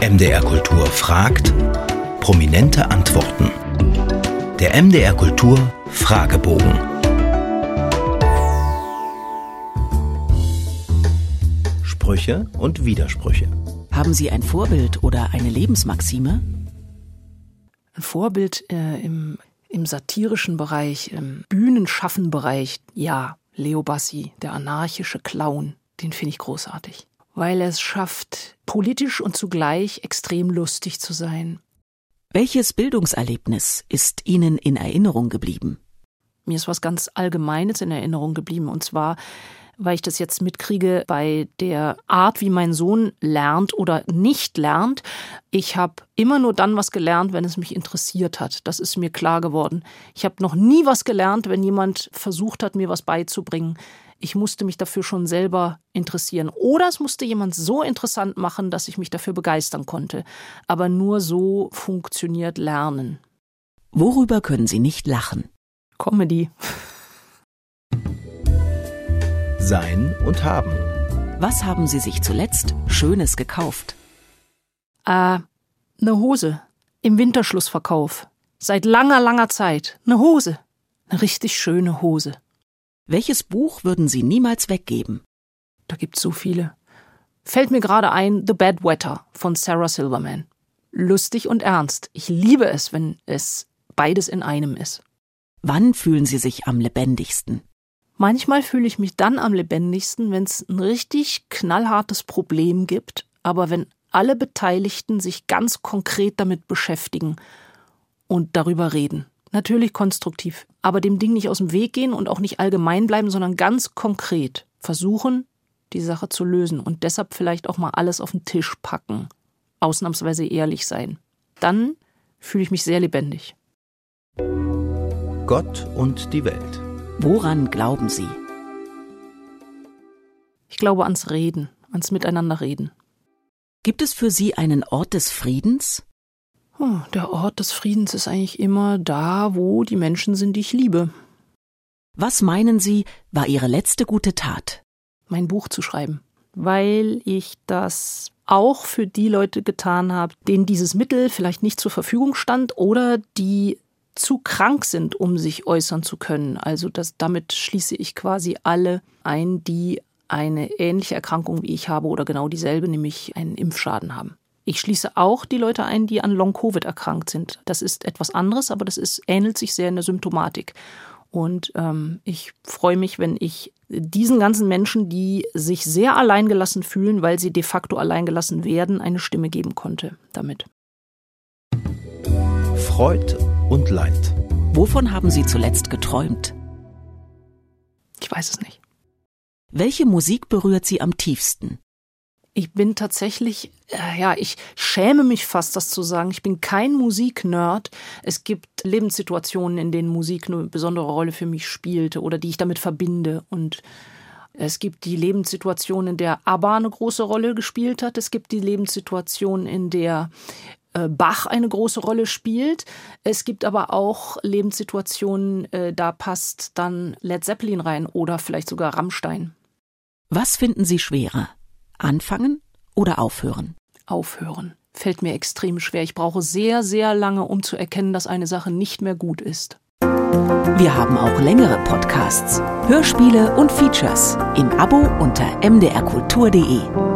MDR Kultur fragt, prominente Antworten. Der MDR Kultur Fragebogen. Sprüche und Widersprüche. Haben Sie ein Vorbild oder eine Lebensmaxime? Ein Vorbild äh, im, im satirischen Bereich, im Bühnenschaffenbereich, ja, Leo Bassi, der anarchische Clown, den finde ich großartig. Weil er es schafft, politisch und zugleich extrem lustig zu sein. Welches Bildungserlebnis ist Ihnen in Erinnerung geblieben? Mir ist was ganz Allgemeines in Erinnerung geblieben, und zwar weil ich das jetzt mitkriege bei der Art, wie mein Sohn lernt oder nicht lernt. Ich habe immer nur dann was gelernt, wenn es mich interessiert hat. Das ist mir klar geworden. Ich habe noch nie was gelernt, wenn jemand versucht hat, mir was beizubringen. Ich musste mich dafür schon selber interessieren. Oder es musste jemand so interessant machen, dass ich mich dafür begeistern konnte. Aber nur so funktioniert Lernen. Worüber können Sie nicht lachen? Comedy sein und haben. Was haben Sie sich zuletzt Schönes gekauft? Äh, eine Hose. Im Winterschlussverkauf. Seit langer, langer Zeit. Eine Hose. Eine richtig schöne Hose. Welches Buch würden Sie niemals weggeben? Da gibt's so viele. Fällt mir gerade ein The Bad Wetter von Sarah Silverman. Lustig und ernst. Ich liebe es, wenn es beides in einem ist. Wann fühlen Sie sich am lebendigsten? Manchmal fühle ich mich dann am lebendigsten, wenn es ein richtig knallhartes Problem gibt, aber wenn alle Beteiligten sich ganz konkret damit beschäftigen und darüber reden. Natürlich konstruktiv, aber dem Ding nicht aus dem Weg gehen und auch nicht allgemein bleiben, sondern ganz konkret versuchen, die Sache zu lösen und deshalb vielleicht auch mal alles auf den Tisch packen. Ausnahmsweise ehrlich sein. Dann fühle ich mich sehr lebendig. Gott und die Welt. Woran glauben Sie? Ich glaube ans Reden, ans Miteinanderreden. Gibt es für Sie einen Ort des Friedens? Oh, der Ort des Friedens ist eigentlich immer da, wo die Menschen sind, die ich liebe. Was meinen Sie, war Ihre letzte gute Tat? Mein Buch zu schreiben, weil ich das auch für die Leute getan habe, denen dieses Mittel vielleicht nicht zur Verfügung stand oder die zu krank sind, um sich äußern zu können. Also das, damit schließe ich quasi alle ein, die eine ähnliche Erkrankung wie ich habe oder genau dieselbe, nämlich einen Impfschaden haben. Ich schließe auch die Leute ein, die an Long-Covid erkrankt sind. Das ist etwas anderes, aber das ist, ähnelt sich sehr in der Symptomatik. Und ähm, ich freue mich, wenn ich diesen ganzen Menschen, die sich sehr alleingelassen fühlen, weil sie de facto alleingelassen werden, eine Stimme geben konnte damit. Freud und Leid. Wovon haben Sie zuletzt geträumt? Ich weiß es nicht. Welche Musik berührt Sie am tiefsten? Ich bin tatsächlich, äh, ja, ich schäme mich fast, das zu sagen. Ich bin kein Musiknerd. Es gibt Lebenssituationen, in denen Musik eine besondere Rolle für mich spielte oder die ich damit verbinde. Und es gibt die Lebenssituation, in der ABBA eine große Rolle gespielt hat. Es gibt die Lebenssituation, in der äh, Bach eine große Rolle spielt. Es gibt aber auch Lebenssituationen, äh, da passt dann Led Zeppelin rein oder vielleicht sogar Rammstein. Was finden Sie schwerer? Anfangen oder aufhören? Aufhören. Fällt mir extrem schwer. Ich brauche sehr, sehr lange, um zu erkennen, dass eine Sache nicht mehr gut ist. Wir haben auch längere Podcasts, Hörspiele und Features im Abo unter mdrkultur.de.